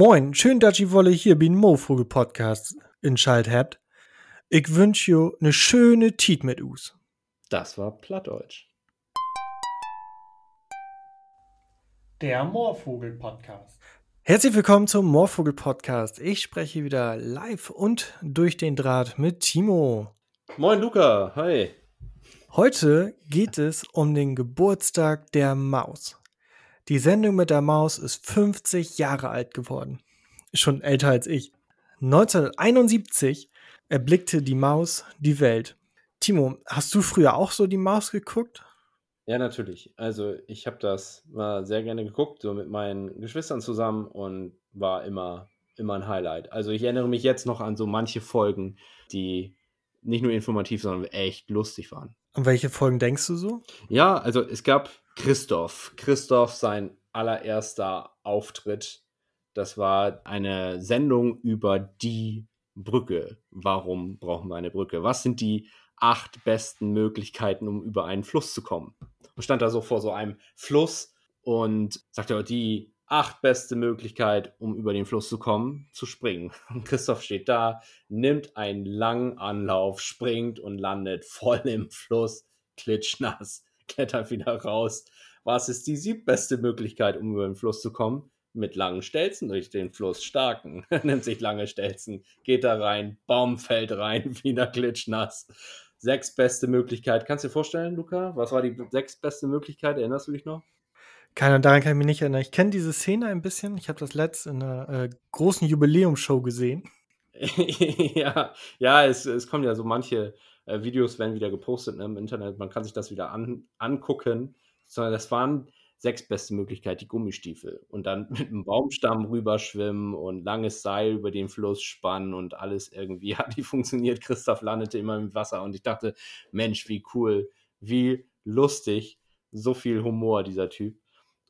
Moin, schön, dass ihr wolle hier bin Mofugel Podcast in Schalt habt. Ich wünsch jo ne schöne Tiet mit us. Das war Plattdeutsch. Der Moorvogel Podcast. Herzlich willkommen zum Moorvogel Podcast. Ich spreche wieder live und durch den Draht mit Timo. Moin Luca, hi. Heute geht es um den Geburtstag der Maus. Die Sendung mit der Maus ist 50 Jahre alt geworden. Schon älter als ich. 1971 erblickte die Maus die Welt. Timo, hast du früher auch so die Maus geguckt? Ja, natürlich. Also ich habe das mal sehr gerne geguckt, so mit meinen Geschwistern zusammen und war immer, immer ein Highlight. Also ich erinnere mich jetzt noch an so manche Folgen, die nicht nur informativ, sondern echt lustig waren. An welche Folgen denkst du so? Ja, also es gab Christoph. Christoph, sein allererster Auftritt. Das war eine Sendung über die Brücke. Warum brauchen wir eine Brücke? Was sind die acht besten Möglichkeiten, um über einen Fluss zu kommen? Und stand da so vor so einem Fluss und sagte, die acht beste Möglichkeit, um über den Fluss zu kommen, zu springen. Und Christoph steht da, nimmt einen langen Anlauf, springt und landet voll im Fluss, klitschnass, klettert wieder raus. Was ist die siebbeste Möglichkeit, um über den Fluss zu kommen? Mit langen Stelzen durch den Fluss starken. nimmt sich lange Stelzen, geht da rein, Baum fällt rein, wieder klitschnass. Sechs beste Möglichkeit. Kannst du dir vorstellen, Luca? Was war die sechs beste Möglichkeit? Erinnerst du dich noch? Keine, daran kann ich mich nicht erinnern. Ich kenne diese Szene ein bisschen. Ich habe das letzt in einer äh, großen Jubiläumsshow gesehen. ja, ja, es, es kommen ja so manche äh, Videos, werden wieder gepostet ne, im Internet. Man kann sich das wieder an, angucken. Sondern das waren sechs beste Möglichkeiten, die Gummistiefel. Und dann mit einem Baumstamm rüberschwimmen und langes Seil über den Fluss spannen und alles irgendwie hat die funktioniert. Christoph landete immer im Wasser und ich dachte, Mensch, wie cool, wie lustig, so viel Humor dieser Typ.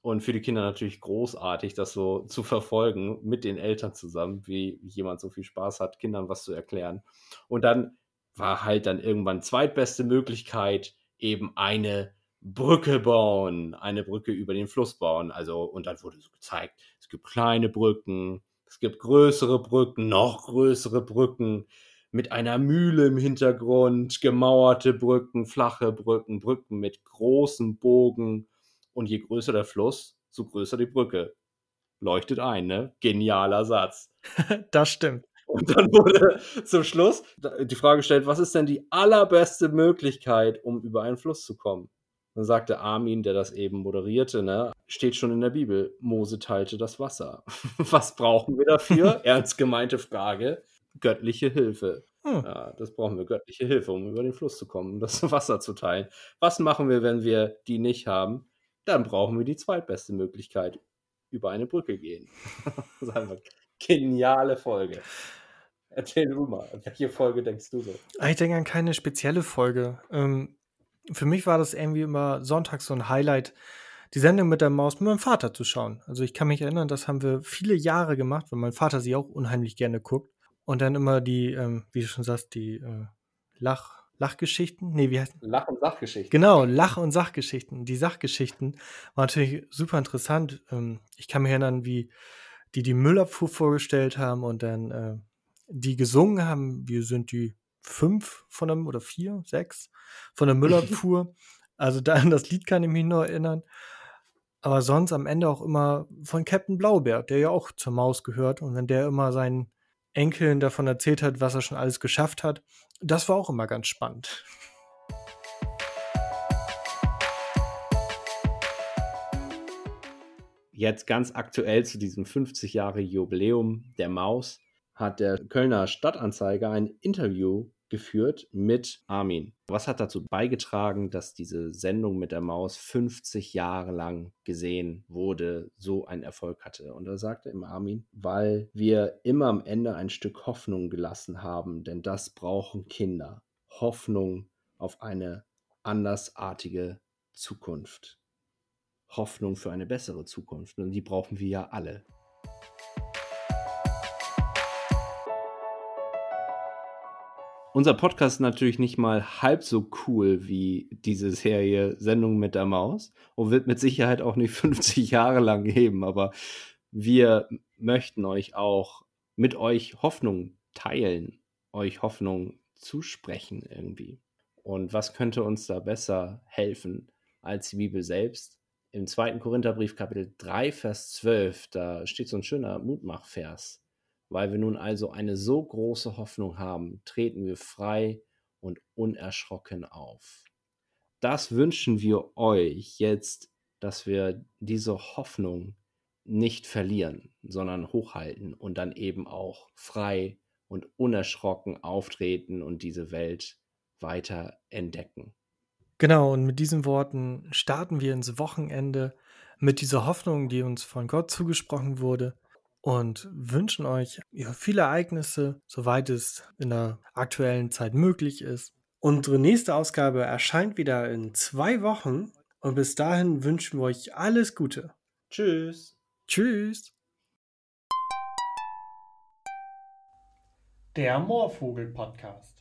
Und für die Kinder natürlich großartig, das so zu verfolgen mit den Eltern zusammen, wie jemand so viel Spaß hat, Kindern was zu erklären. Und dann war halt dann irgendwann zweitbeste Möglichkeit eben eine Brücke bauen, eine Brücke über den Fluss bauen. Also, und dann wurde so gezeigt, es gibt kleine Brücken, es gibt größere Brücken, noch größere Brücken mit einer Mühle im Hintergrund, gemauerte Brücken, flache Brücken, Brücken mit großen Bogen und je größer der Fluss, so größer die Brücke. Leuchtet ein, ne? Genialer Satz. das stimmt. Und dann wurde zum Schluss die Frage gestellt, was ist denn die allerbeste Möglichkeit, um über einen Fluss zu kommen? Dann sagte Armin, der das eben moderierte, ne, steht schon in der Bibel, Mose teilte das Wasser. Was brauchen wir dafür? Ernst gemeinte Frage. Göttliche Hilfe. Hm. Ja, das brauchen wir, göttliche Hilfe, um über den Fluss zu kommen, um das Wasser zu teilen. Was machen wir, wenn wir die nicht haben? Dann brauchen wir die zweitbeste Möglichkeit, über eine Brücke gehen. das ist einfach eine geniale Folge. Erzähl du mal, an welche Folge denkst du so? Ich denke an keine spezielle Folge. Ähm, für mich war das irgendwie immer sonntags so ein Highlight, die Sendung mit der Maus mit meinem Vater zu schauen. Also ich kann mich erinnern, das haben wir viele Jahre gemacht, weil mein Vater sie auch unheimlich gerne guckt. Und dann immer die, ähm, wie du schon sagst, die äh, Lach, Lachgeschichten? Nee, wie heißt Lach- und Sachgeschichten. Genau, Lach- und Sachgeschichten. Die Sachgeschichten waren natürlich super interessant. Ähm, ich kann mich erinnern, wie die die Müllabfuhr vorgestellt haben und dann äh, die gesungen haben. Wir sind die fünf von einem oder vier, sechs von der Müllabfuhr. also da an das Lied kann ich mich noch erinnern. Aber sonst am Ende auch immer von Captain Blaubeer, der ja auch zur Maus gehört. Und wenn der immer seinen Enkeln davon erzählt hat, was er schon alles geschafft hat, das war auch immer ganz spannend. Jetzt ganz aktuell zu diesem 50 Jahre Jubiläum der Maus hat der Kölner Stadtanzeiger ein Interview geführt mit Armin. Was hat dazu beigetragen, dass diese Sendung mit der Maus 50 Jahre lang gesehen wurde, so einen Erfolg hatte? Und da sagte ihm Armin, weil wir immer am Ende ein Stück Hoffnung gelassen haben, denn das brauchen Kinder. Hoffnung auf eine andersartige Zukunft. Hoffnung für eine bessere Zukunft. Und die brauchen wir ja alle. Unser Podcast ist natürlich nicht mal halb so cool wie diese Serie Sendung mit der Maus und wird mit Sicherheit auch nicht 50 Jahre lang geben, aber wir möchten euch auch mit euch Hoffnung teilen, euch Hoffnung zusprechen irgendwie. Und was könnte uns da besser helfen als die Bibel selbst? Im 2. Korintherbrief Kapitel 3, Vers 12, da steht so ein schöner Mutmachvers. Weil wir nun also eine so große Hoffnung haben, treten wir frei und unerschrocken auf. Das wünschen wir euch jetzt, dass wir diese Hoffnung nicht verlieren, sondern hochhalten und dann eben auch frei und unerschrocken auftreten und diese Welt weiter entdecken. Genau, und mit diesen Worten starten wir ins Wochenende mit dieser Hoffnung, die uns von Gott zugesprochen wurde und wünschen euch ja, viele Ereignisse, soweit es in der aktuellen Zeit möglich ist. Unsere nächste Ausgabe erscheint wieder in zwei Wochen und bis dahin wünschen wir euch alles Gute. Tschüss. Tschüss. Der Moorvogel Podcast.